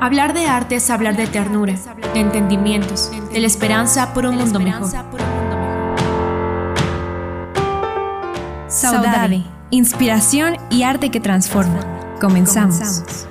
Hablar de arte es hablar de ternura, de entendimientos, de la esperanza por un mundo mejor. Saudade, inspiración y arte que transforma. Comenzamos.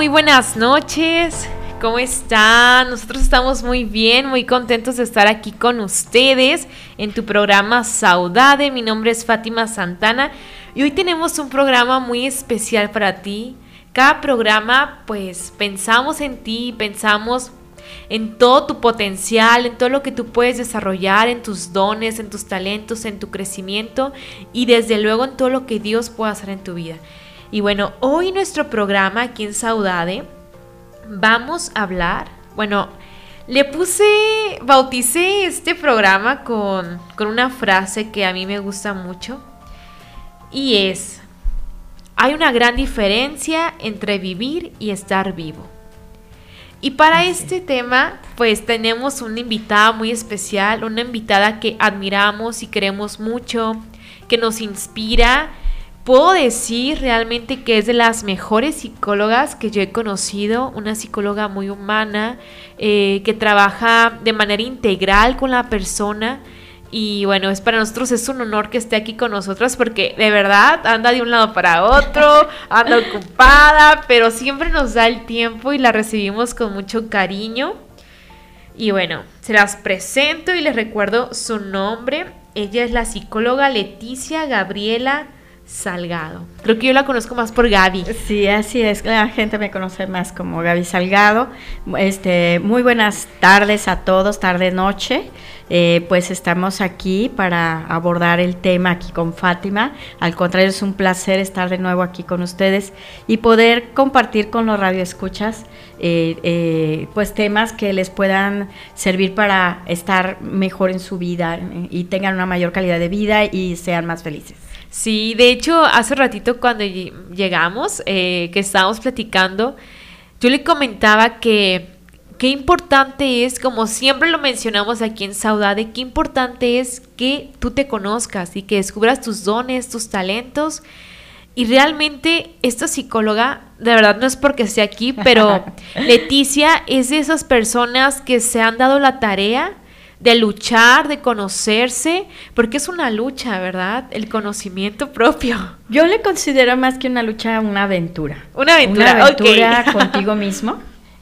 Muy buenas noches. ¿Cómo están? Nosotros estamos muy bien, muy contentos de estar aquí con ustedes en tu programa Saudade. Mi nombre es Fátima Santana y hoy tenemos un programa muy especial para ti. Cada programa, pues pensamos en ti, pensamos en todo tu potencial, en todo lo que tú puedes desarrollar, en tus dones, en tus talentos, en tu crecimiento y desde luego en todo lo que Dios puede hacer en tu vida. Y bueno, hoy nuestro programa aquí en Saudade vamos a hablar, bueno, le puse, bauticé este programa con, con una frase que a mí me gusta mucho y es, hay una gran diferencia entre vivir y estar vivo. Y para este tema, pues tenemos una invitada muy especial, una invitada que admiramos y queremos mucho, que nos inspira puedo decir realmente que es de las mejores psicólogas que yo he conocido, una psicóloga muy humana, eh, que trabaja de manera integral con la persona. Y bueno, es para nosotros es un honor que esté aquí con nosotras porque de verdad anda de un lado para otro, anda ocupada, pero siempre nos da el tiempo y la recibimos con mucho cariño. Y bueno, se las presento y les recuerdo su nombre. Ella es la psicóloga Leticia Gabriela Salgado. Creo que yo la conozco más por Gaby. Sí, así es. La gente me conoce más como Gaby Salgado. Este, muy buenas tardes a todos, tarde noche. Eh, pues estamos aquí para abordar el tema aquí con Fátima. Al contrario, es un placer estar de nuevo aquí con ustedes y poder compartir con los radioescuchas eh, eh, pues temas que les puedan servir para estar mejor en su vida y tengan una mayor calidad de vida y sean más felices. Sí, de hecho, hace ratito cuando llegamos, eh, que estábamos platicando, yo le comentaba que qué importante es, como siempre lo mencionamos aquí en Saudade, qué importante es que tú te conozcas y que descubras tus dones, tus talentos. Y realmente esta psicóloga, de verdad no es porque esté aquí, pero Leticia es de esas personas que se han dado la tarea de luchar, de conocerse, porque es una lucha, ¿verdad? El conocimiento propio. Yo le considero más que una lucha, una aventura. Una aventura, una aventura contigo mismo,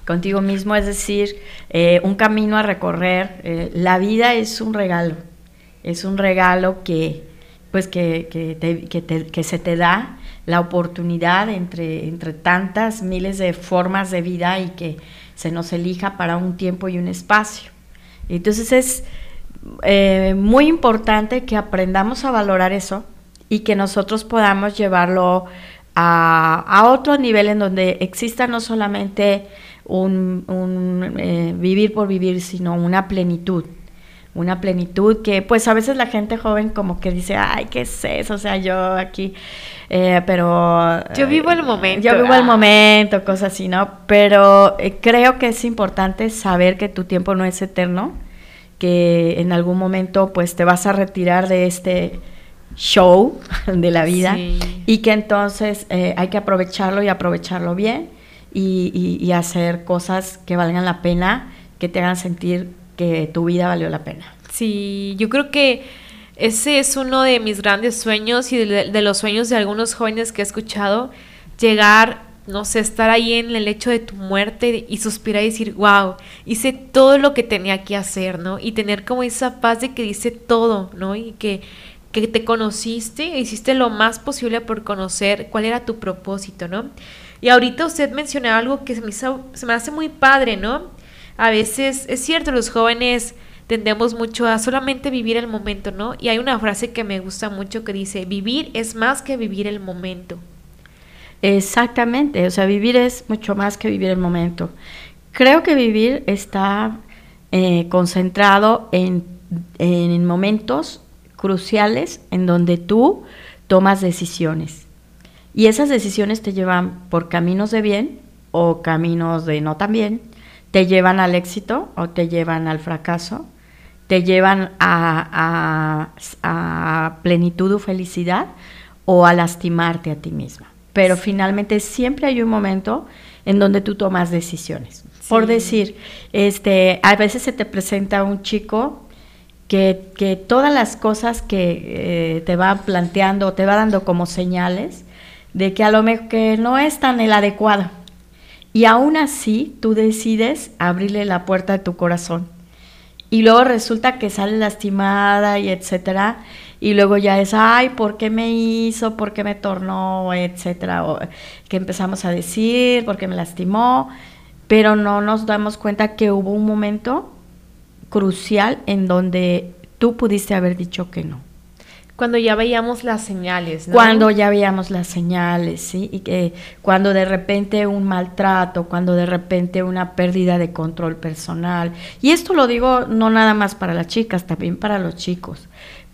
contigo mismo, es decir, eh, un camino a recorrer. Eh, la vida es un regalo, es un regalo que, pues, que, que, que se te da la oportunidad entre, entre tantas miles de formas de vida y que se nos elija para un tiempo y un espacio. Entonces es eh, muy importante que aprendamos a valorar eso y que nosotros podamos llevarlo a, otro nivel en donde exista no solamente un, eh, vivir por vivir, sino una plenitud. Una plenitud que pues a veces la gente joven como que dice, ay, ¿qué es eso? O sea, yo aquí, eh, pero... Yo vivo el momento. Yo vivo el ah. momento, cosas así, ¿no? Pero creo que es importante saber que tu tiempo no es eterno que en algún momento pues te vas a retirar de este show de la vida y que entonces eh, hay que aprovecharlo y aprovecharlo bien y, hacer cosas que valgan la pena, que te hagan sentir que tu vida valió la pena. Sí, yo creo que ese es uno de mis grandes sueños y de los sueños de algunos jóvenes que he escuchado, llegar no sé, estar ahí en el hecho de tu muerte y suspirar y decir, wow, hice todo lo que tenía que hacer, ¿no? Y tener como esa paz de que dice todo, ¿no? Y que que te conociste, e hiciste lo más posible por conocer cuál era tu propósito, ¿no? Y ahorita usted mencionaba algo que se me, se me hace muy padre, ¿no? A veces es cierto, los jóvenes tendemos mucho a solamente vivir el momento, ¿no? Y hay una frase que me gusta mucho que dice, vivir es más que vivir el momento. Exactamente, o sea, vivir es mucho más que vivir el momento. Creo que vivir está eh, concentrado en, en momentos cruciales en donde tú tomas decisiones. Y esas decisiones te llevan por caminos de bien o caminos de no tan bien, te llevan al éxito o te llevan al fracaso, te llevan a, plenitud o felicidad o a lastimarte a ti misma. Pero finalmente siempre hay un momento en donde tú tomas decisiones. Por decir, este, a veces se te presenta un chico que, que todas las cosas que eh, te va planteando, te va dando como señales de que a lo mejor que no es tan el adecuado. Y aún así tú decides abrirle la puerta de tu corazón y luego resulta que sale lastimada y etcétera, y luego ya es, ay, ¿por qué me hizo? ¿Por qué me tornó? etcétera, o que empezamos a decir, ¿por qué me lastimó? Pero no nos damos cuenta que hubo un momento crucial en donde tú pudiste haber dicho que no. Cuando ya veíamos las señales, ¿no? Cuando ya veíamos las señales, ¿sí? Y que cuando de repente un maltrato, cuando de repente una pérdida de control personal. Y esto lo digo no nada más para las chicas, también para los chicos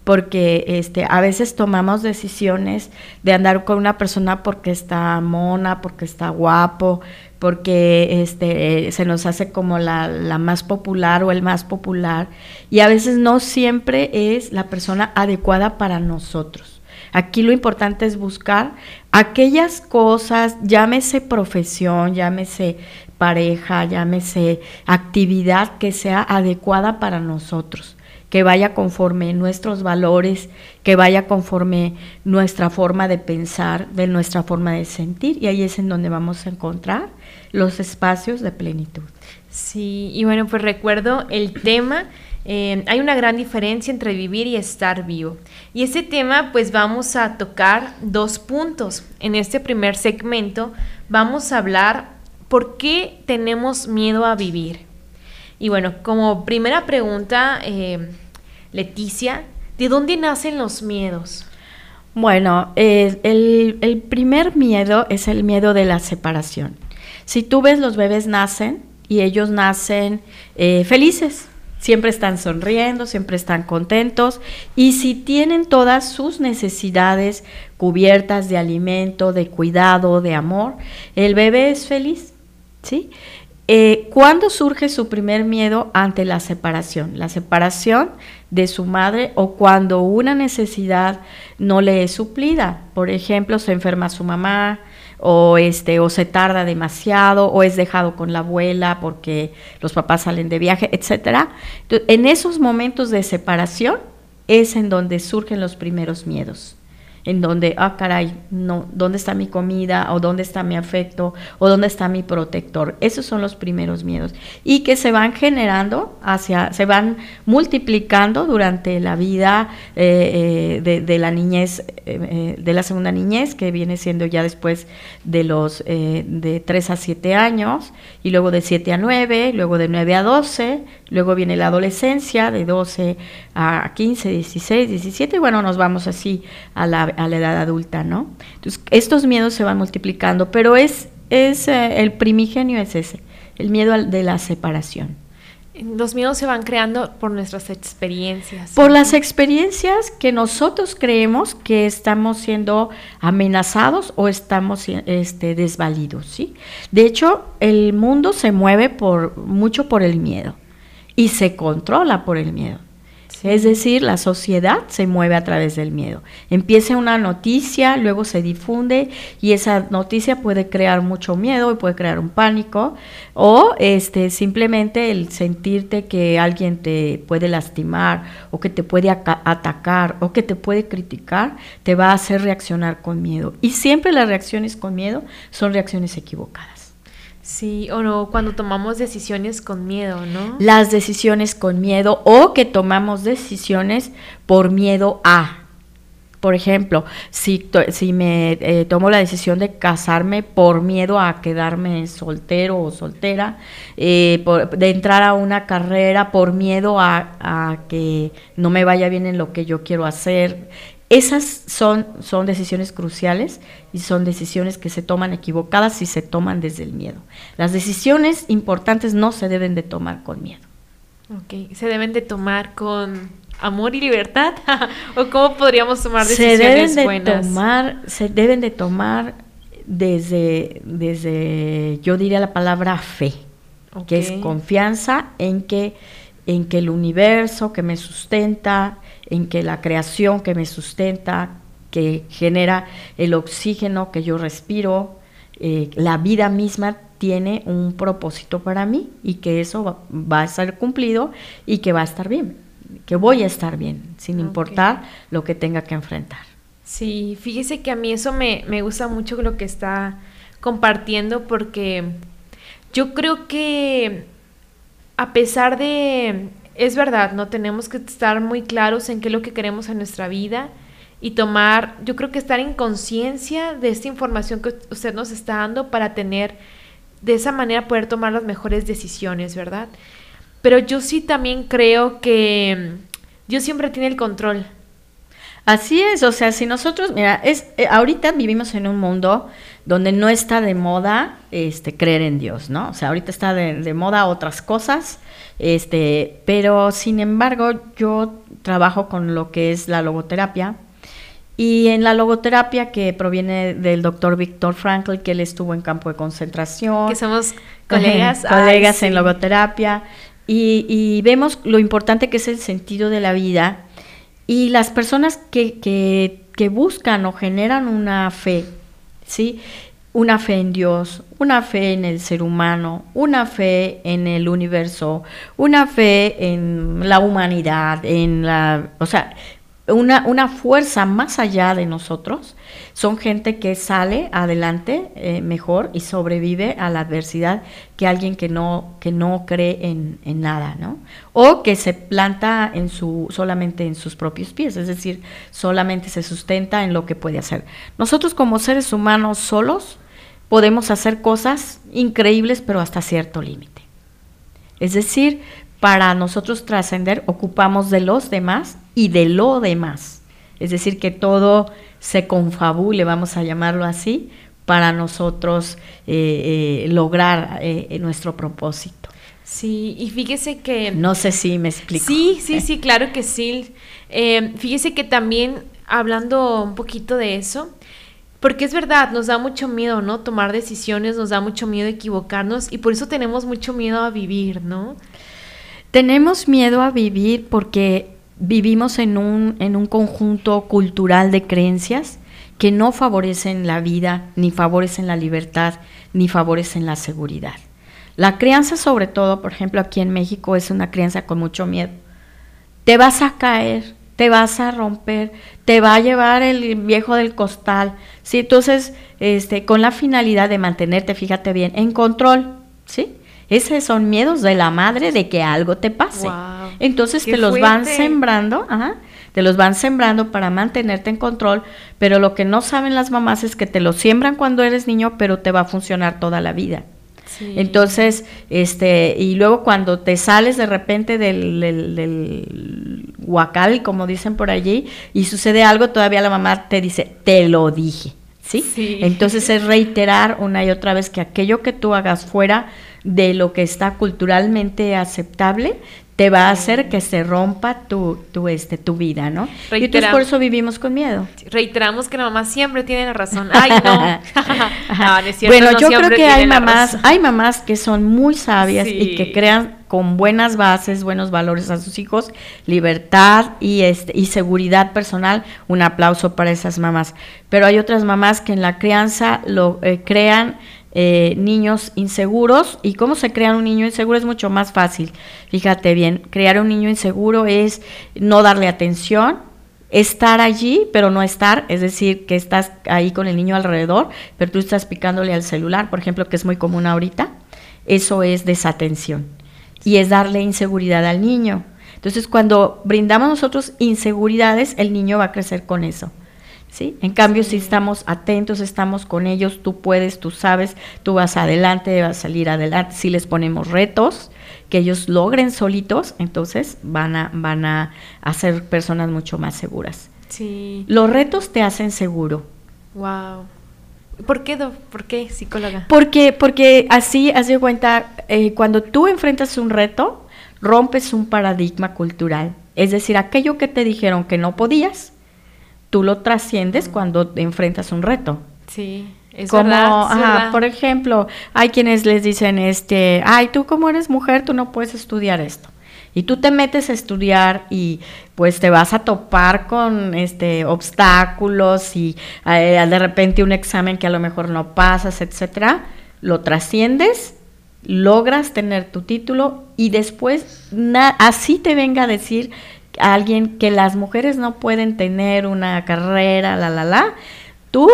porque este, a veces tomamos decisiones de andar con una persona porque está mona, porque está guapo, porque este, se nos hace como la, la, más popular o el más popular, y a veces no siempre es la persona adecuada para nosotros. Aquí lo importante es buscar aquellas cosas, llámese profesión, llámese pareja, llámese actividad que sea adecuada para nosotros que vaya conforme nuestros valores, que vaya conforme nuestra forma de pensar, de nuestra forma de sentir, y ahí es en donde vamos a encontrar los espacios de plenitud. Sí, y bueno, pues recuerdo el tema. Eh, hay una gran diferencia entre vivir y estar vivo. Y ese tema, pues vamos a tocar dos puntos. En este primer segmento vamos a hablar por qué tenemos miedo a vivir. Y bueno, como primera pregunta, eh, Leticia, ¿de dónde nacen los miedos? Bueno, eh, el, primer miedo es el miedo de la separación. Si tú ves, los bebés nacen y ellos nacen eh, felices, siempre están sonriendo, siempre están contentos y si tienen todas sus necesidades cubiertas de alimento, de cuidado, de amor, el bebé es feliz, ¿sí? Eh, ¿Cuándo surge su primer miedo ante la separación? La separación de su madre o cuando una necesidad no le es suplida. Por ejemplo, se enferma su mamá o, este, o se tarda demasiado o es dejado con la abuela porque los papás salen de viaje, etc. en esos momentos de separación es en donde surgen los primeros miedos en donde, ah, caray, no, ¿dónde está mi comida? ¿O dónde está mi afecto? ¿O dónde está mi protector? Esos son los primeros miedos. Y que se van generando hacia, se van multiplicando durante la vida eh, eh, de, la niñez, eh, de la segunda niñez, que viene siendo ya después de los de 3 a 7 años, y luego de 7 a 9, luego de 9 a 12, luego viene la adolescencia, de 12 a 15, 16, 17, y bueno, nos vamos así a la a la edad adulta, ¿no? Entonces, estos miedos se van multiplicando, pero es, es eh, el primigenio es ese, el miedo de la separación. Los miedos se van creando por nuestras experiencias. Por las experiencias que nosotros creemos que estamos siendo amenazados o estamos este, desvalidos, ¿sí? De hecho, el mundo se mueve por, mucho por el miedo y se controla por el miedo. Es decir, la sociedad se mueve a través del miedo. Empieza una noticia, luego se difunde y esa noticia puede crear mucho miedo y puede crear un pánico o este simplemente el sentirte que alguien te puede lastimar o que te puede atacar o que te puede criticar, te va a hacer reaccionar con miedo. Y siempre las reacciones con miedo son reacciones equivocadas. Sí, o no, cuando tomamos decisiones con miedo, ¿no? Las decisiones con miedo o que tomamos decisiones por miedo a, Por ejemplo, si, si me eh, tomo la decisión de casarme por miedo a quedarme soltero o soltera, eh, de entrar a una carrera por miedo a, a, que no me vaya bien en lo que yo quiero hacer, esas son, son decisiones cruciales y son decisiones que se toman equivocadas si se toman desde el miedo. Las decisiones importantes no se deben de tomar con miedo. Ok, se deben de tomar con amor y libertad o cómo podríamos tomar decisiones se deben de buenas? Tomar, se deben de tomar desde, desde, yo diría la palabra fe, que es confianza en que, en que el universo que me sustenta, en que la creación que me sustenta, que genera el oxígeno que yo respiro, eh, la vida misma tiene un propósito para mí y que eso va, a ser cumplido y que va a estar bien, que voy a estar bien, sin importar lo que tenga que enfrentar. Sí, fíjese que a mí eso me, me gusta mucho lo que está compartiendo porque yo creo que a pesar de es verdad, no tenemos que estar muy claros en qué es lo que queremos en nuestra vida y tomar, yo creo que estar en conciencia de esta información que usted nos está dando para tener, de esa manera poder tomar las mejores decisiones, ¿verdad? Pero yo sí también creo que Dios siempre tiene el control. Así es, o sea, si nosotros, mira, es eh, ahorita vivimos en un mundo donde no está de moda este creer en Dios, ¿no? O sea, ahorita está de, de moda otras cosas, este, pero sin embargo, yo trabajo con lo que es la logoterapia. Y en la logoterapia que proviene del doctor Víctor Frankl, que él estuvo en campo de concentración. Que somos colegas. colegas en logoterapia. Y, vemos lo importante que es el sentido de la vida. Y las personas que, que, que buscan o generan una fe, ¿sí? una fe en Dios, una fe en el ser humano, una fe en el universo, una fe en la humanidad, en la, o sea, una, una fuerza más allá de nosotros. Son gente que sale adelante eh, mejor y sobrevive a la adversidad que alguien que no, que no cree en, en, nada, ¿no? O que se planta en su, solamente en sus propios pies, es decir, solamente se sustenta en lo que puede hacer. Nosotros como seres humanos solos podemos hacer cosas increíbles, pero hasta cierto límite. Es decir, para nosotros trascender ocupamos de los demás y de lo demás. Es decir, que todo se confabule, vamos a llamarlo así, para nosotros eh, eh, lograr eh, nuestro propósito. Sí, y fíjese que... No sé si me explico. Sí, sí, sí, claro que sí. fíjese que también, hablando un poquito de eso, porque es verdad, nos da mucho miedo, ¿no? Tomar decisiones, nos da mucho miedo equivocarnos y por eso tenemos mucho miedo a vivir, ¿no? Tenemos miedo a vivir porque vivimos en un, en un conjunto cultural de creencias que no favorecen la vida, ni favorecen la libertad, ni favorecen la seguridad. La crianza, sobre todo, por ejemplo, aquí en México, es una crianza con mucho miedo. Te vas a caer, te vas a romper, te va a llevar el viejo del costal. ¿sí? Entonces, este, con la finalidad de mantenerte, fíjate bien, en control, ¿sí? Esos son miedos de la madre de que algo te pase. Entonces te los van sembrando, ajá, te los van sembrando para mantenerte en control, pero lo que no saben las mamás es que te lo siembran cuando eres niño, pero te va a funcionar toda la vida. Entonces, este, y luego cuando te sales de repente del, del, huacal, como dicen por allí, y sucede algo, todavía la mamá te dice, te lo dije. ¿Sí? ¿sí? Entonces es reiterar una y otra vez que aquello que tú hagas fuera de lo que está culturalmente aceptable, te va a hacer que se rompa tu, tu, este, tu vida, ¿no? y entonces por eso vivimos con miedo. Reiteramos que la mamá siempre tiene la razón. Ay, no. bueno, yo creo que hay mamás, hay mamás que son muy sabias y que crean con buenas bases, buenos valores a sus hijos, libertad y este y seguridad personal. Un aplauso para esas mamás. Pero hay otras mamás que en la crianza lo eh, crean eh, niños inseguros. ¿Y cómo se crea un niño inseguro? Es mucho más fácil. Fíjate bien, crear un niño inseguro es no darle atención, estar allí, pero no estar, es decir, que estás ahí con el niño alrededor, pero tú estás picándole al celular, por ejemplo, que es muy común ahorita. Eso es desatención y es darle inseguridad al niño. Entonces, cuando brindamos nosotros inseguridades, el niño va a crecer con eso. ¿sí? En cambio, si estamos atentos, estamos con ellos, tú puedes, tú sabes, tú vas adelante, vas a salir adelante. Si les ponemos retos, que ellos logren solitos, entonces van a, van a, ser personas mucho más seguras. Sí. Los retos te hacen seguro. Wow. ¿Por qué, ¿Por qué, psicóloga? Porque, porque así, haz de cuenta, eh, cuando tú enfrentas un reto, rompes un paradigma cultural. Es decir, aquello que te dijeron que no podías, tú lo trasciendes cuando enfrentas un reto. Sí. Es como, verdad, por ejemplo, hay quienes les dicen, este, ay, tú como eres mujer, tú no puedes estudiar esto. Y tú te metes a estudiar y pues te vas a topar con este obstáculos y eh, de repente un examen que a lo mejor no pasas, etcétera, lo trasciendes, logras tener tu título y después así te venga a decir a alguien que las mujeres no pueden tener una carrera, la la la, tú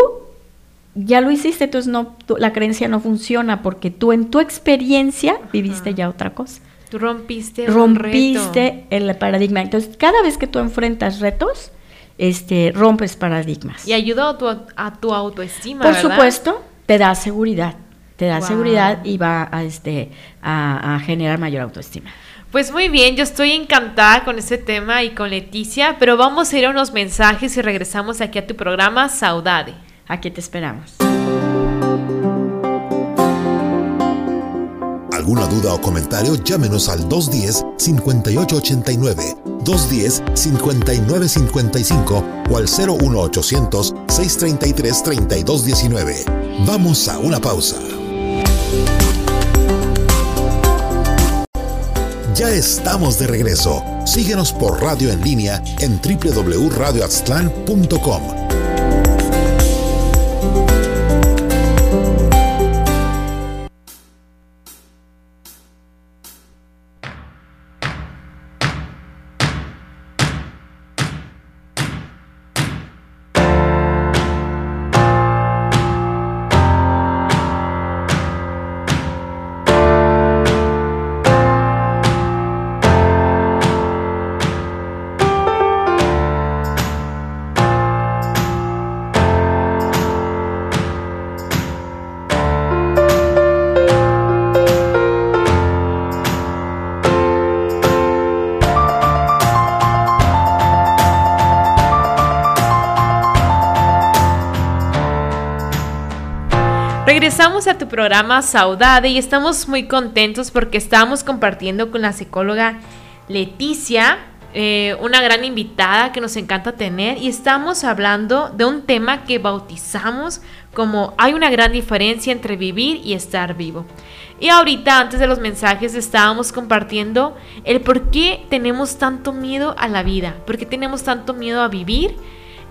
ya lo hiciste, entonces no, la creencia no funciona porque tú en tu experiencia viviste ya otra cosa. Tú rompiste, rompiste el paradigma. Entonces, cada vez que tú enfrentas retos, este, rompes paradigmas. Y ayuda a tu, a tu autoestima. Por supuesto, te da seguridad, te da seguridad y va a, este, a, a generar mayor autoestima. Pues muy bien, yo estoy encantada con este tema y con Leticia, pero vamos a ir a unos mensajes y regresamos aquí a tu programa Saudade. Aquí te esperamos. ¿Alguna duda o comentario? Llámenos al 210-5889, 210-5955 o al 01800-633-3219. Vamos a una pausa. Ya estamos de regreso. Síguenos por radio en línea en www.radioaztlán.com programa Saudade y estamos muy contentos porque estamos compartiendo con la psicóloga Leticia, eh, una gran invitada que nos encanta tener y estamos hablando de un tema que bautizamos como hay una gran diferencia entre vivir y estar vivo. Y ahorita antes de los mensajes estábamos compartiendo el por qué tenemos tanto miedo a la vida, por qué tenemos tanto miedo a vivir.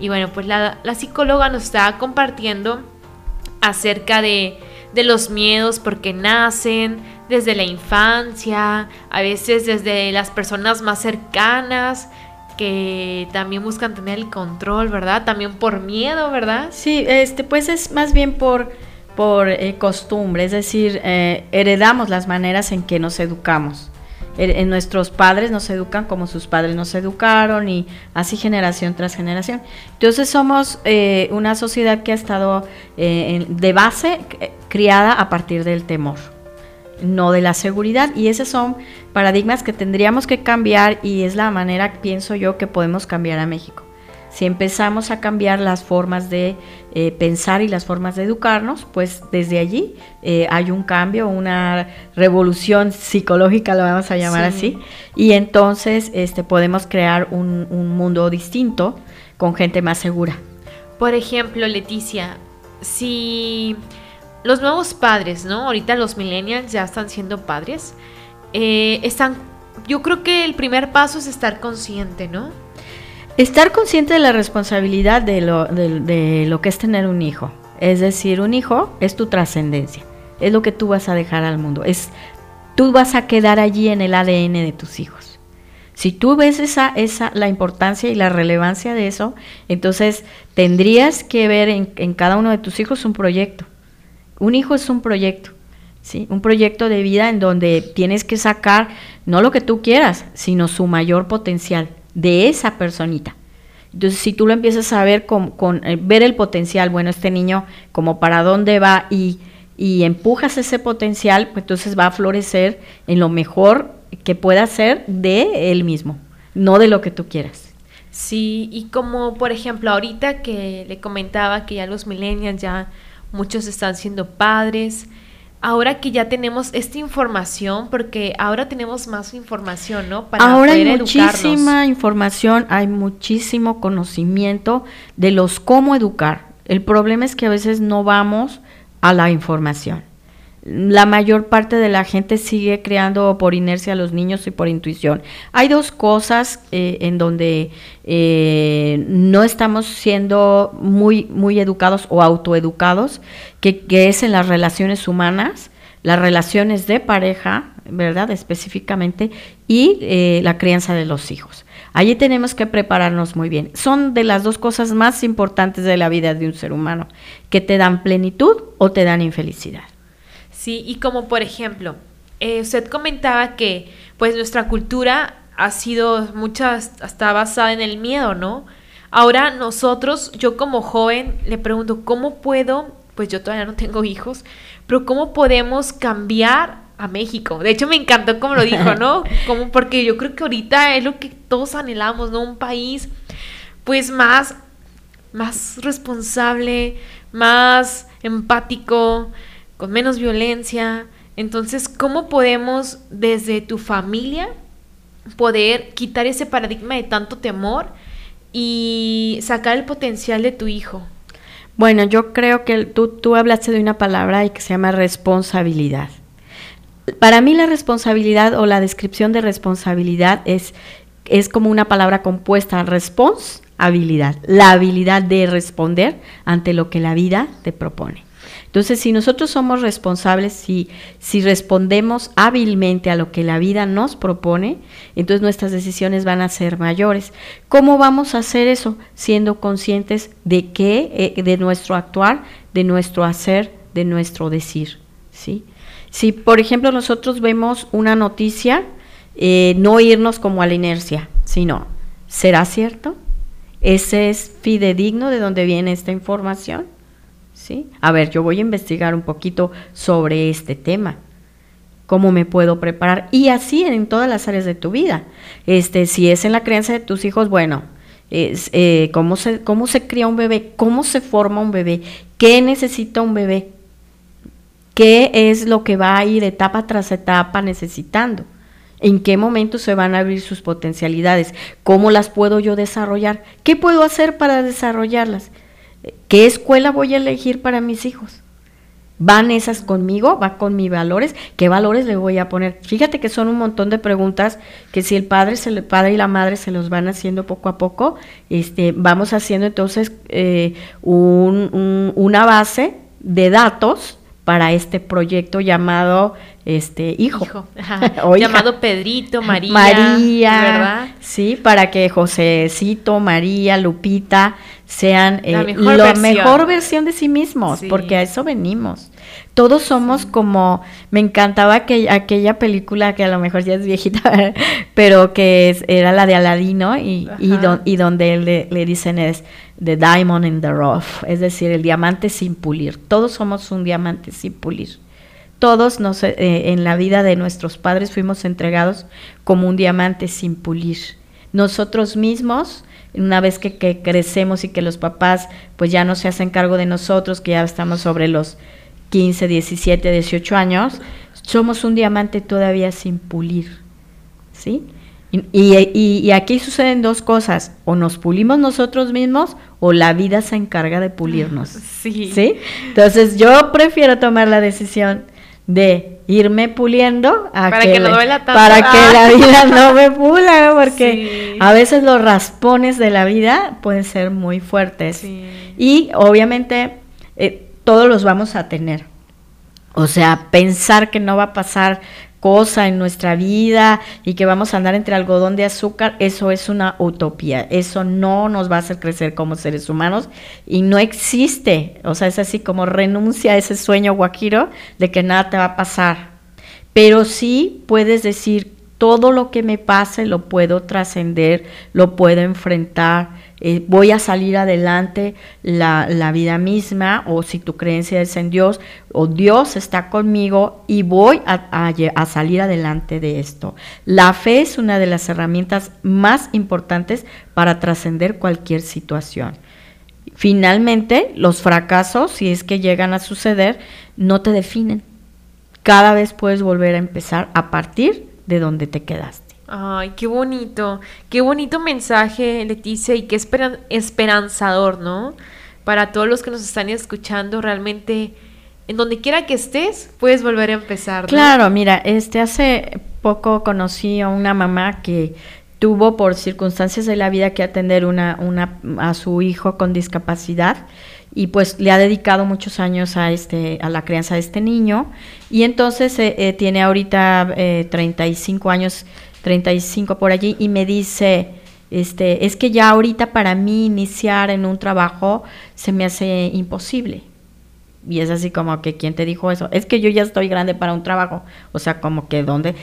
Y bueno, pues la, la psicóloga nos está compartiendo acerca de, los miedos porque nacen desde la infancia, a veces desde las personas más cercanas que también buscan tener el control, ¿verdad? También por miedo, ¿verdad? Sí, este, pues es más bien por, por eh, costumbre, es decir, eh, heredamos las maneras en que nos educamos en nuestros padres nos educan como sus padres nos educaron y así generación tras generación. Entonces somos eh, una sociedad que ha estado eh, de base eh, criada a partir del temor, no de la seguridad y esos son paradigmas que tendríamos que cambiar y es la manera, pienso yo, que podemos cambiar a México. Si empezamos a cambiar las formas de eh, pensar y las formas de educarnos, pues desde allí eh, hay un cambio, una revolución psicológica, lo vamos a llamar así, y entonces este, podemos crear un, mundo distinto con gente más segura. Por ejemplo, Leticia, si los nuevos padres, ¿no? Ahorita los millennials ya están siendo padres, eh, están, yo creo que el primer paso es estar consciente, ¿no? Estar consciente de la responsabilidad de lo, de, lo que es tener un hijo. Es decir, un hijo es tu trascendencia, es lo que tú vas a dejar al mundo, es tú vas a quedar allí en el ADN de tus hijos. Si tú ves esa, esa, la importancia y la relevancia de eso, entonces tendrías que ver en, en, cada uno de tus hijos un proyecto. Un hijo es un proyecto, ¿sí? Un proyecto de vida en donde tienes que sacar no lo que tú quieras, sino su mayor potencial de esa personita. Entonces, si tú lo empiezas a ver con, eh, ver el potencial, bueno, este niño como para dónde va y, y empujas ese potencial, pues entonces va a florecer en lo mejor que pueda ser de él mismo, no de lo que tú quieras. Sí, y como por ejemplo ahorita que le comentaba que ya los millennials ya muchos están siendo padres, ahora que ya tenemos esta información, porque ahora tenemos más información, ¿no? Para ahora hay muchísima información, hay muchísimo conocimiento de los cómo educar. El problema es que a veces no vamos a la información la mayor parte de la gente sigue creando por inercia a los niños y por intuición. Hay dos cosas eh, en donde eh, no estamos siendo muy, muy educados o autoeducados, que, es en las relaciones humanas, las relaciones de pareja, ¿verdad? Específicamente, y eh, la crianza de los hijos. Allí tenemos que prepararnos muy bien. Son de las dos cosas más importantes de la vida de un ser humano, que te dan plenitud o te dan infelicidad. Sí, y como por ejemplo, eh, usted comentaba que pues nuestra cultura ha sido muchas hasta basada en el miedo, ¿no? Ahora nosotros, yo como joven, le pregunto, ¿cómo puedo, pues yo todavía no tengo hijos, pero cómo podemos cambiar a México? De hecho, me encantó como lo dijo, ¿no? Como porque yo creo que ahorita es lo que todos anhelamos, ¿no? Un país, pues más, más responsable, más empático, con menos violencia. Entonces, ¿cómo podemos desde tu familia poder quitar ese paradigma de tanto temor y sacar el potencial de tu hijo? Bueno, yo creo que tú, tú hablaste de una palabra que se llama responsabilidad. Para mí la responsabilidad o la descripción de responsabilidad es, es como una palabra compuesta, responsabilidad, la habilidad de responder ante lo que la vida te propone. Entonces, si nosotros somos responsables, si, si respondemos hábilmente a lo que la vida nos propone, entonces nuestras decisiones van a ser mayores. ¿Cómo vamos a hacer eso? Siendo conscientes de qué, eh, de nuestro actuar, de nuestro hacer, de nuestro decir. ¿sí? Si, por ejemplo, nosotros vemos una noticia, eh, no irnos como a la inercia, sino, ¿será cierto? ¿Ese es fidedigno de dónde viene esta información? A ver, yo voy a investigar un poquito sobre este tema. ¿Cómo me puedo preparar? Y así en todas las áreas de tu vida. Este, si es en la crianza de tus hijos, bueno, es, eh, ¿cómo, se, ¿cómo se cría un bebé? ¿Cómo se forma un bebé? ¿Qué necesita un bebé? ¿Qué es lo que va a ir etapa tras etapa necesitando? ¿En qué momento se van a abrir sus potencialidades? ¿Cómo las puedo yo desarrollar? ¿Qué puedo hacer para desarrollarlas? ¿Qué escuela voy a elegir para mis hijos? ¿Van esas conmigo? ¿Va con mis valores? ¿Qué valores le voy a poner? Fíjate que son un montón de preguntas que si el padre, se padre y la madre se los van haciendo poco a poco, este, vamos haciendo entonces eh, una base de datos para este proyecto llamado este hijo, llamado Pedrito, María, María, ¿verdad? Sí, para que Josécito, María, Lupita sean la, eh, mejor, versión. de sí mismos, porque a eso venimos. Todos somos como, me encantaba aquella película que a lo mejor ya es viejita, pero que era la de Aladino y, y, donde le, le, dicen es The Diamond in the Rough, es decir, el diamante sin pulir. Todos somos un diamante sin pulir. Todos nos, eh, en la vida de nuestros padres fuimos entregados como un diamante sin pulir. Nosotros mismos una vez que, crecemos y que los papás pues ya no se hacen cargo de nosotros, que ya estamos sobre los 15, 17, 18 años, somos un diamante todavía sin pulir, ¿sí? Y, aquí suceden dos cosas, o nos pulimos nosotros mismos o la vida se encarga de pulirnos. Sí. ¿sí? Entonces yo prefiero tomar la decisión de irme puliendo para que, para que la vida no me pula, porque a veces los raspones de la vida pueden ser muy fuertes y obviamente eh, todos los vamos a tener. O sea, pensar que no va a pasar cosa en nuestra vida y que vamos a andar entre algodón de azúcar, eso es una utopía, eso no nos va a hacer crecer como seres humanos y no existe, o sea, es así como renuncia a ese sueño guajiro de que nada te va a pasar, pero sí puedes decir todo lo que me pase lo puedo trascender, lo puedo enfrentar, eh, voy a salir adelante la, la, vida misma, o si tu creencia es en Dios, o Dios está conmigo y voy a, a salir adelante de esto. La fe es una de las herramientas más importantes para trascender cualquier situación. Finalmente, los fracasos, si es que llegan a suceder, no te definen. Cada vez puedes volver a empezar a partir de donde te quedaste. Ay, qué bonito, qué bonito mensaje, Leticia, y qué esperanzador, ¿no? Para todos los que nos están escuchando, realmente, en donde quiera que estés, puedes volver a empezar. Claro, mira, este hace poco conocí a una mamá que tuvo por circunstancias de la vida que atender una, una, a su hijo con discapacidad y pues le ha dedicado muchos años a este a la crianza de este niño y entonces eh, eh, tiene ahorita eh, 35 años 35 por allí y me dice este es que ya ahorita para mí iniciar en un trabajo se me hace imposible y es así como que quién te dijo eso es que yo ya estoy grande para un trabajo o sea como que dónde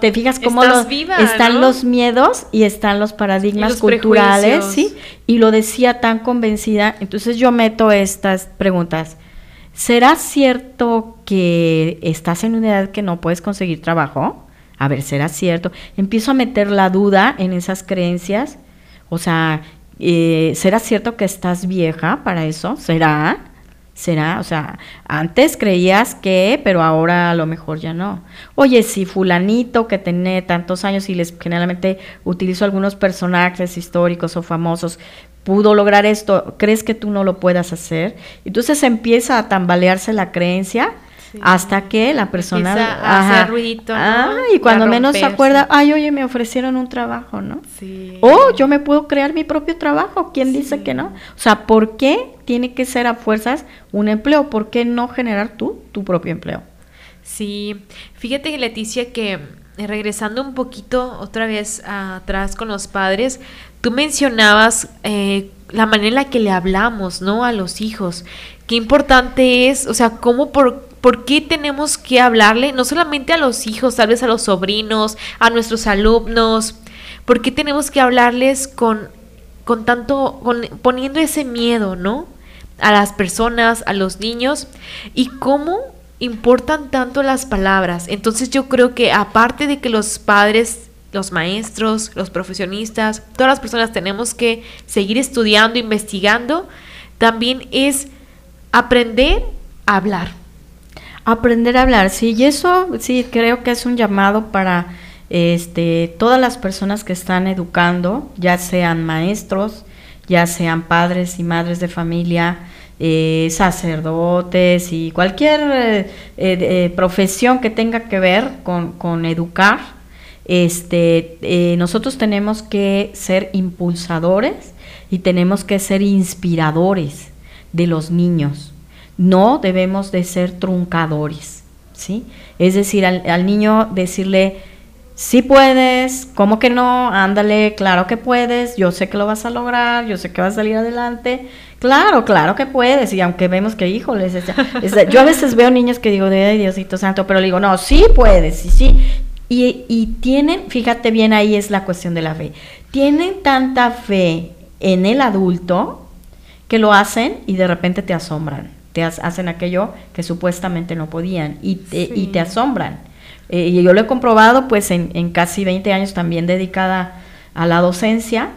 te fijas cómo están los miedos y están los paradigmas culturales, ¿sí? Y lo decía tan convencida, entonces yo meto estas preguntas. ¿Será cierto que estás en una edad que no puedes conseguir trabajo? A ver, ¿será cierto? Empiezo a meter la duda en esas creencias. O sea, eh, ¿será cierto que estás vieja para eso? ¿Será? ¿Será? O sea, antes creías que, pero ahora a lo mejor ya no. Oye, si fulanito que tiene tantos años y les generalmente utilizo algunos personajes históricos o famosos, pudo lograr esto, ¿crees que tú no lo puedas hacer? Entonces empieza a tambalearse la creencia hasta que la persona a hacer ruidito, ah, y cuando menos se acuerda, ay, oye, me ofrecieron un trabajo, ¿no? Sí. O yo me puedo crear mi propio trabajo, ¿quién dice que no? O sea, ¿por qué tiene que ser a fuerzas un empleo? ¿Por qué no generar tú tu propio empleo? Sí, fíjate Leticia que eh, regresando un poquito otra vez atrás con los padres, tú mencionabas eh, la manera en la que le hablamos, ¿no? A los hijos. Qué importante es, o sea, cómo por, ¿Por qué tenemos que hablarle no solamente a los hijos, tal vez a los sobrinos, a nuestros alumnos? ¿Por qué tenemos que hablarles con, con tanto, poniendo ese miedo, ¿no? A las personas, a los niños. ¿Y cómo importan tanto las palabras? Entonces yo creo que aparte de que los padres los maestros, los profesionistas, todas las personas tenemos que seguir estudiando, investigando, también es aprender a hablar. Aprender a hablar, sí, y eso sí creo que es un llamado para este, todas las personas que están educando, ya sean maestros, ya sean padres y madres de familia, eh, sacerdotes y cualquier eh, eh, profesión que tenga que ver con, con educar, este, nosotros tenemos que ser impulsadores y tenemos que ser inspiradores de los niños no debemos de ser truncadores, ¿sí? Es decir, al, niño decirle, sí puedes, ¿cómo que no? Ándale, claro que puedes, yo sé que lo vas a lograr, yo sé que vas a salir adelante. Claro, claro que puedes, y aunque vemos que, híjoles, yo a veces veo niños que digo, de Diosito Santo, pero le digo, no, sí puedes, sí, sí. Y, y tienen, fíjate bien, ahí es la cuestión de la fe, tienen tanta fe en el adulto que lo hacen y de repente te asombran te hacen aquello que supuestamente no podían y te, y te asombran. Eh, y yo lo he comprobado pues en, casi 20 años también dedicada a la docencia,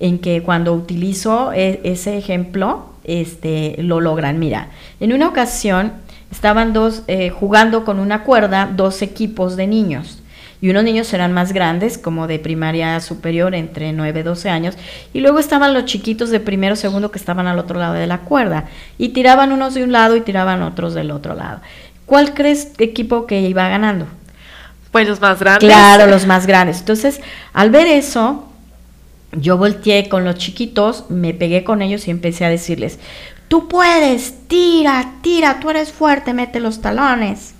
en que cuando utilizo e, ese ejemplo, este, lo logran. Mira, en una ocasión estaban dos eh, jugando con una cuerda dos equipos de niños y unos niños eran más grandes, como de primaria superior, entre 9 y 12 años, y luego estaban los chiquitos de primero segundo que estaban al otro lado de la cuerda, y tiraban unos de un lado y tiraban otros del otro lado. ¿Cuál crees equipo que iba ganando? Pues los más grandes. Claro, los más grandes. Entonces, al ver eso, yo volteé con los chiquitos, me pegué con ellos y empecé a decirles, tú puedes, tira, tira, tú eres fuerte, mete los talones.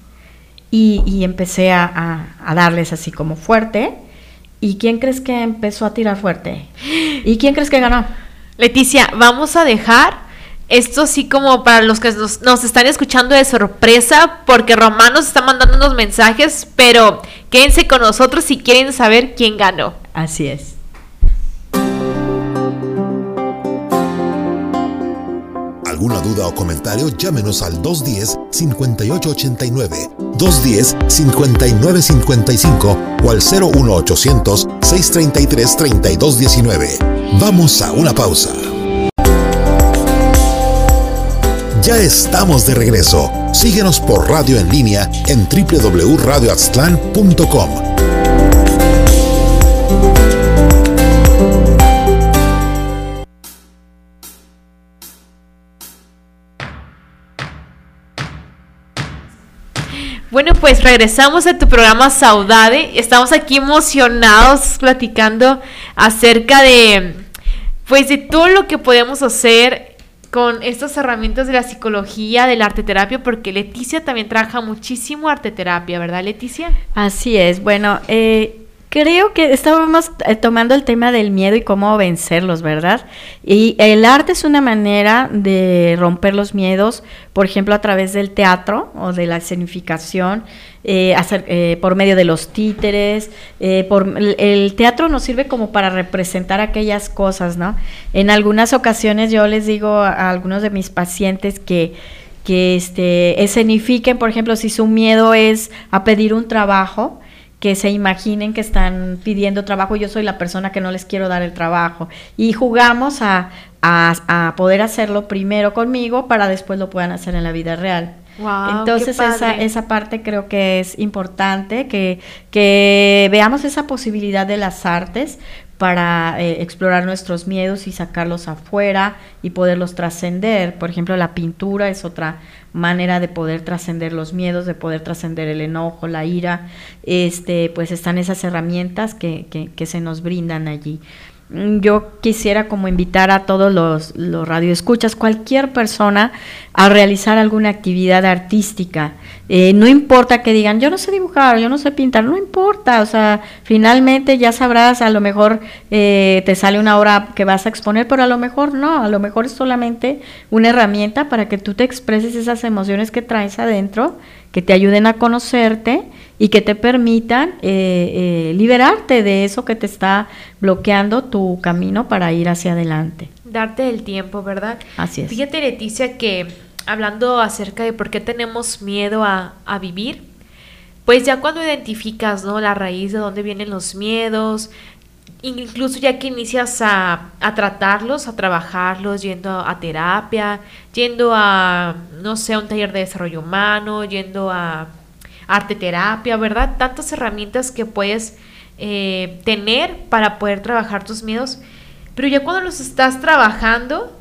Y, empecé a, darles así como fuerte. ¿Y quién crees que empezó a tirar fuerte? ¿Y quién crees que ganó? Leticia, vamos a dejar esto sí como para los que nos, nos, están escuchando de sorpresa, porque Román nos está mandando unos mensajes, pero quédense con nosotros si quieren saber quién ganó. Así es. ¿Alguna duda o comentario? Llámenos al 210-5889, 210-5955 o al 01800-633-3219. Vamos a una pausa. Ya estamos de regreso. Síguenos por radio en línea en www.radioaztlán.com. Bueno, pues regresamos a tu programa Saudade. Estamos aquí emocionados platicando acerca de pues de todo lo que podemos hacer con estas herramientas de la psicología, de la arte terapia, porque Leticia también trabaja muchísimo arte terapia, ¿verdad, Leticia? Así es. Bueno, eh, Creo que estábamos eh, tomando el tema del miedo y cómo vencerlos, ¿verdad? Y el arte es una manera de romper los miedos, por ejemplo, a través del teatro o de la escenificación, eh, eh, por medio de los títeres. el, teatro nos sirve como para representar aquellas cosas, ¿no? En algunas ocasiones yo les digo a, algunos de mis pacientes que que este, escenifiquen, por ejemplo, si su miedo es a pedir un trabajo, que se imaginen que están pidiendo trabajo, yo soy la persona que no les quiero dar el trabajo. Y jugamos a, a, poder hacerlo primero conmigo para después lo puedan hacer en la vida real. Entonces esa, esa parte creo que es importante, que, que veamos esa posibilidad de las artes para eh, explorar nuestros miedos y sacarlos afuera y poderlos trascender. Por ejemplo, la pintura es otra manera de poder trascender los miedos, de poder trascender el enojo, la ira. Este, pues están esas herramientas que, que, que se nos brindan allí. Mm, yo quisiera como invitar a todos los, los radioescuchas, cualquier persona, a realizar alguna actividad artística. Eh, no importa que digan, yo no sé dibujar, yo no sé pintar, no importa, o sea, finalmente ya sabrás, a lo mejor eh, te sale una obra que vas a exponer, pero a lo mejor no, a lo mejor es solamente una herramienta para que tú te expreses esas emociones que traes adentro, que te ayuden a conocerte y que te permitan eh, eh, liberarte de eso que te está bloqueando tu camino para ir hacia adelante. Darte el tiempo, ¿verdad? Así es. Fíjate, Leticia, que hablando acerca de por qué tenemos miedo a, vivir, pues ya cuando identificas, ¿no? La raíz de dónde vienen los miedos, incluso ya que inicias a, a, tratarlos, a trabajarlos, yendo a terapia, yendo a, no sé, a un taller de desarrollo humano, yendo a arte terapia, ¿verdad? Tantas herramientas que puedes eh, tener para poder trabajar tus miedos. Pero ya cuando los estás trabajando,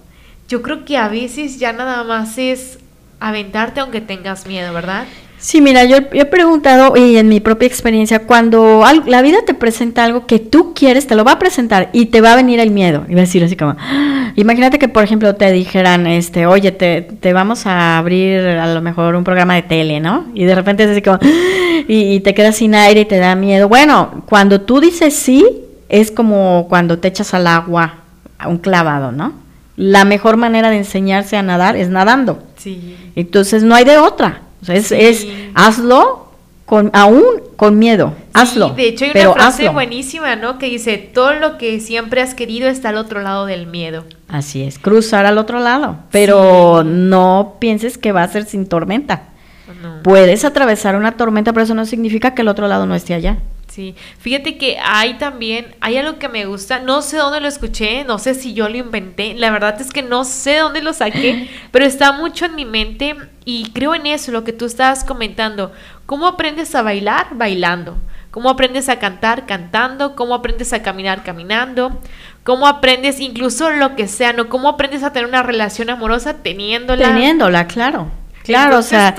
yo creo que a veces ya nada más es aventarte aunque tengas miedo, ¿verdad? Sí, mira, yo, he preguntado y en mi propia experiencia, cuando la vida te presenta algo que tú quieres, te lo va a presentar y te va a venir el miedo. Y va a decir así como, ¡Ah! imagínate que por ejemplo te dijeran, este, oye, te, te, vamos a abrir a lo mejor un programa de tele, ¿no? Y de repente es así como, ¡Ah! y, y te quedas sin aire y te da miedo. Bueno, cuando tú dices sí, es como cuando te echas al agua a un clavado, ¿no? La mejor manera de enseñarse a nadar es nadando. Sí. Entonces no hay de otra es, hazlo con, aún con miedo, hazlo. de hecho hay una frase buenísima, ¿no? Que dice, todo lo que siempre has querido está al otro lado del miedo. Así es, cruzar al otro lado, pero no pienses que va a ser sin tormenta. Puedes atravesar una tormenta, pero eso no significa que el otro lado no esté allá. Sí, fíjate que hay también, hay algo que me gusta, no sé dónde lo escuché, no sé si yo lo inventé, la verdad es que no sé dónde lo saqué, pero está mucho en mi mente y creo en eso, lo que tú estabas comentando. ¿Cómo aprendes a bailar? Bailando. ¿Cómo aprendes a cantar? Cantando. ¿Cómo aprendes a caminar? Caminando. ¿Cómo aprendes incluso lo que sea? ¿No? ¿Cómo aprendes a tener una relación amorosa teniéndola? Teniéndola, claro. Claro, o sea,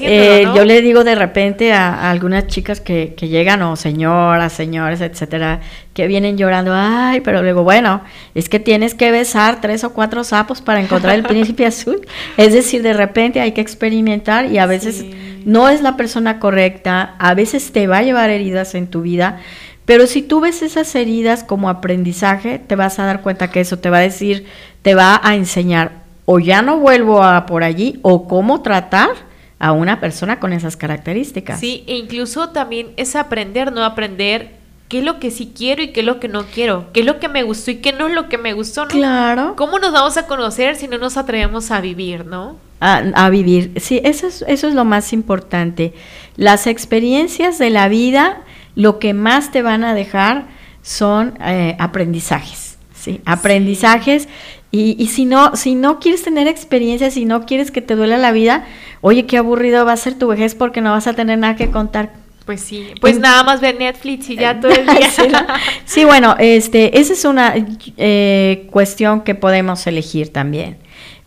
eh, yo le digo de repente a, algunas chicas que, que, llegan, o señoras, señores, etcétera, que vienen llorando, ay, pero luego, bueno, es que tienes que besar tres o cuatro sapos para encontrar el príncipe azul. Es decir, de repente hay que experimentar y a veces no es la persona correcta, a veces te va a llevar heridas en tu vida, pero si tú ves esas heridas como aprendizaje, te vas a dar cuenta que eso te va a decir, te va a enseñar o ya no vuelvo a por allí o cómo tratar a una persona con esas características. Sí, e incluso también es aprender, ¿no? Aprender qué es lo que sí quiero y qué es lo que no quiero, qué es lo que me gustó y qué no es lo que me gustó, ¿no? Claro. ¿Cómo nos vamos a conocer si no nos atrevemos a vivir, ¿no? A, a vivir, sí, eso es, eso es lo más importante. Las experiencias de la vida, lo que más te van a dejar son eh, aprendizajes, ¿sí? Aprendizajes. Y, y, si no, si no quieres tener experiencias, si no quieres que te duela la vida, oye, qué aburrido va a ser tu vejez porque no vas a tener nada que contar. Pues sí, pues nada más ver Netflix y ya todo el día. sí, no. sí, bueno, este, esa es una eh, cuestión que podemos elegir también.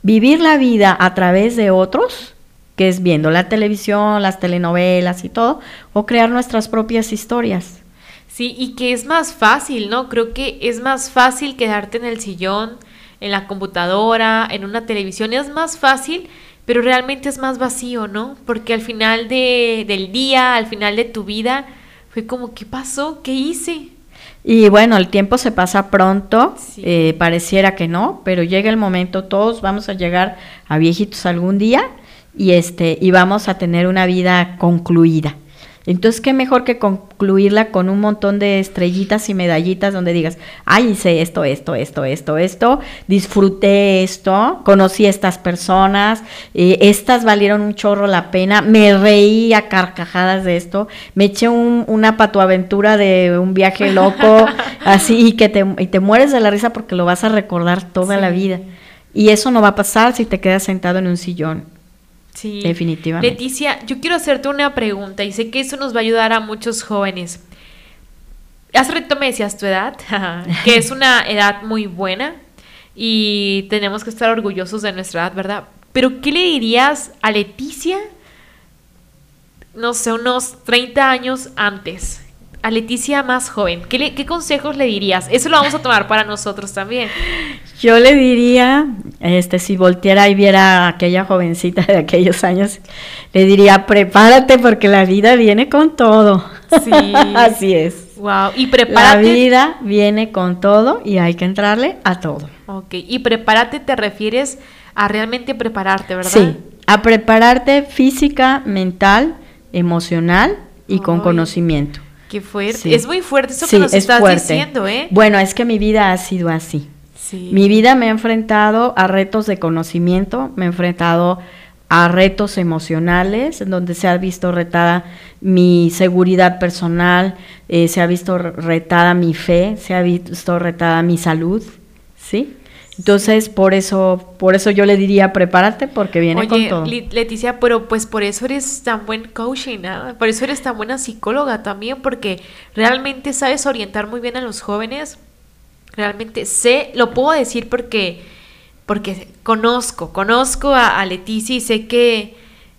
Vivir la vida a través de otros, que es viendo la televisión, las telenovelas y todo, o crear nuestras propias historias. Sí, y que es más fácil, ¿no? Creo que es más fácil quedarte en el sillón, en la computadora, en una televisión, es más fácil, pero realmente es más vacío, ¿no? Porque al final de, del día, al final de tu vida, fue como, ¿qué pasó? ¿Qué hice? Y bueno, el tiempo se pasa pronto, sí. eh, pareciera que no, pero llega el momento, todos vamos a llegar a viejitos algún día y este y vamos a tener una vida concluida. Entonces, qué mejor que concluirla con un montón de estrellitas y medallitas donde digas, ay, hice esto, esto, esto, esto, esto, disfruté esto, conocí a estas personas, eh, estas valieron un chorro la pena, me reí a carcajadas de esto, me eché un, una patuaventura de un viaje loco, así, y que te, y te mueres de la risa porque lo vas a recordar toda sí. la vida. Y eso no va a pasar si te quedas sentado en un sillón. Sí. Definitivamente. Leticia, yo quiero hacerte una pregunta y sé que eso nos va a ayudar a muchos jóvenes. Hace rato me decías tu edad, que es una edad muy buena y tenemos que estar orgullosos de nuestra edad, ¿verdad? Pero ¿qué le dirías a Leticia, no sé, unos 30 años antes? A Leticia más joven, ¿qué, le, ¿qué consejos le dirías? Eso lo vamos a tomar para nosotros también. Yo le diría, este, si volteara y viera a aquella jovencita de aquellos años, le diría, prepárate porque la vida viene con todo. Sí. Así es. Wow. Y prepárate. La vida viene con todo y hay que entrarle a todo. Ok. Y prepárate te refieres a realmente prepararte, ¿verdad? Sí. A prepararte física, mental, emocional y Ay. con conocimiento. Qué fuerte. Sí. Es muy fuerte eso que nos estás fuerte. diciendo, ¿eh? Bueno, es que mi vida ha sido así. Sí. Mi vida me ha enfrentado a retos de conocimiento, me he enfrentado a retos emocionales, en donde se ha visto retada mi seguridad personal, eh, se ha visto retada mi fe, se ha visto retada mi salud, ¿sí? Entonces, por eso, por eso yo le diría, prepárate porque viene Oye, con todo. Leticia, pero pues por eso eres tan buen coaching, ¿no? por eso eres tan buena psicóloga también, porque realmente sabes orientar muy bien a los jóvenes. Realmente sé, lo puedo decir porque, porque conozco, conozco a, Leticia y sé que,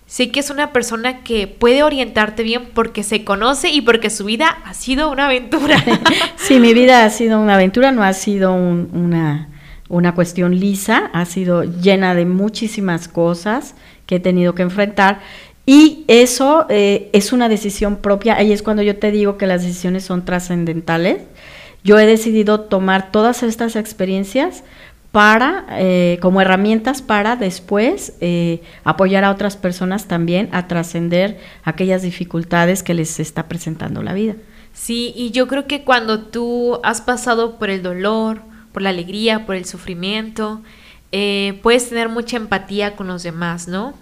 sé que es una persona que puede orientarte bien porque se conoce y porque su vida ha sido una aventura. sí, mi vida ha sido una aventura, no ha sido un, una una cuestión lisa, ha sido llena de muchísimas cosas que he tenido que enfrentar y eso eh, es una decisión propia, ahí es cuando yo te digo que las decisiones son trascendentales. Yo he decidido tomar todas estas experiencias para, eh, como herramientas para después eh, apoyar a otras personas también a trascender aquellas dificultades que les está presentando la vida. Sí, y yo creo que cuando tú has pasado por el dolor, por la alegría, por el sufrimiento, eh, puedes tener mucha empatía con los demás, ¿no?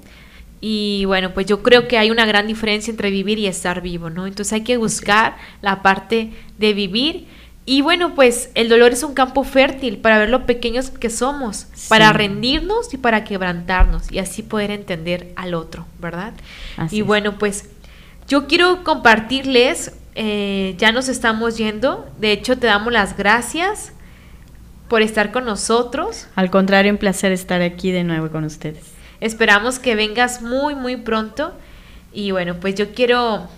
Y bueno, pues yo creo que hay una gran diferencia entre vivir y estar vivo, ¿no? Entonces hay que buscar la parte de vivir. Y bueno, pues el dolor es un campo fértil para ver lo pequeños que somos, sí. para rendirnos y para quebrantarnos y así poder entender al otro, ¿verdad? Así y bueno, pues yo quiero compartirles, eh, ya nos estamos yendo, de hecho te damos las gracias por estar con nosotros. Al contrario, un placer estar aquí de nuevo con ustedes. Esperamos que vengas muy, muy pronto. Y bueno, pues yo quiero,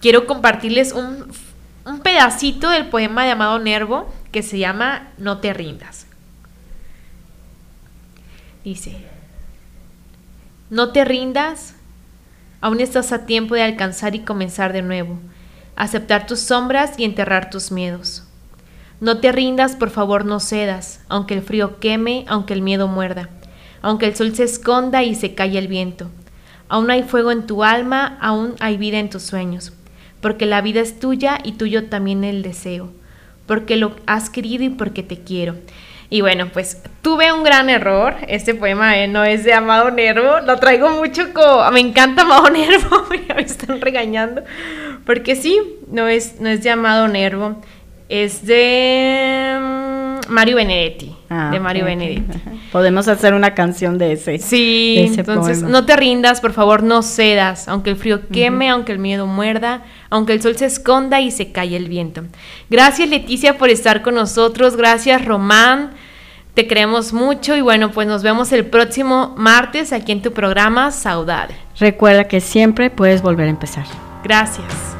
quiero compartirles un, un pedacito del poema llamado Nervo que se llama No te rindas. Dice, no te rindas, aún estás a tiempo de alcanzar y comenzar de nuevo, aceptar tus sombras y enterrar tus miedos. No te rindas, por favor no cedas, aunque el frío queme, aunque el miedo muerda. aunque el sol se esconda y se calle el viento. Aún hay fuego en tu alma, aún hay vida en tus sueños, porque la vida es tuya y tuyo también el deseo, porque lo has querido y porque te quiero. Y bueno, pues tuve un gran error. Este poema eh, no es de Amado Nervo. Lo traigo mucho como... Me encanta Amado Nervo. me están regañando. Porque sí, no es, no es de Amado Nervo. Es de mm, Mario Benedetti. Ah, de Mario. Benedetti. Podemos hacer una canción de ese. Sí, de ese entonces poema. no te rindas, por favor, no cedas, aunque el frío queme, aunque el miedo muerda, aunque el sol se esconda y se calle el viento. Gracias Leticia por estar con nosotros, gracias Román, te queremos mucho y bueno, pues nos vemos el próximo martes aquí en tu programa Saudade. Recuerda que siempre puedes volver a empezar. Gracias.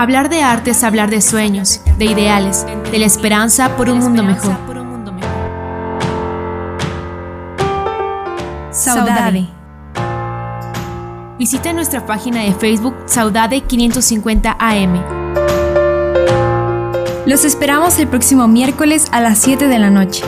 Hablar de arte es hablar de sueños, de ideales, de la esperanza por un mundo mejor. Saudade. Visita nuestra página de Facebook Saudade 550 AM. Los esperamos el próximo miércoles a las 7 de la noche.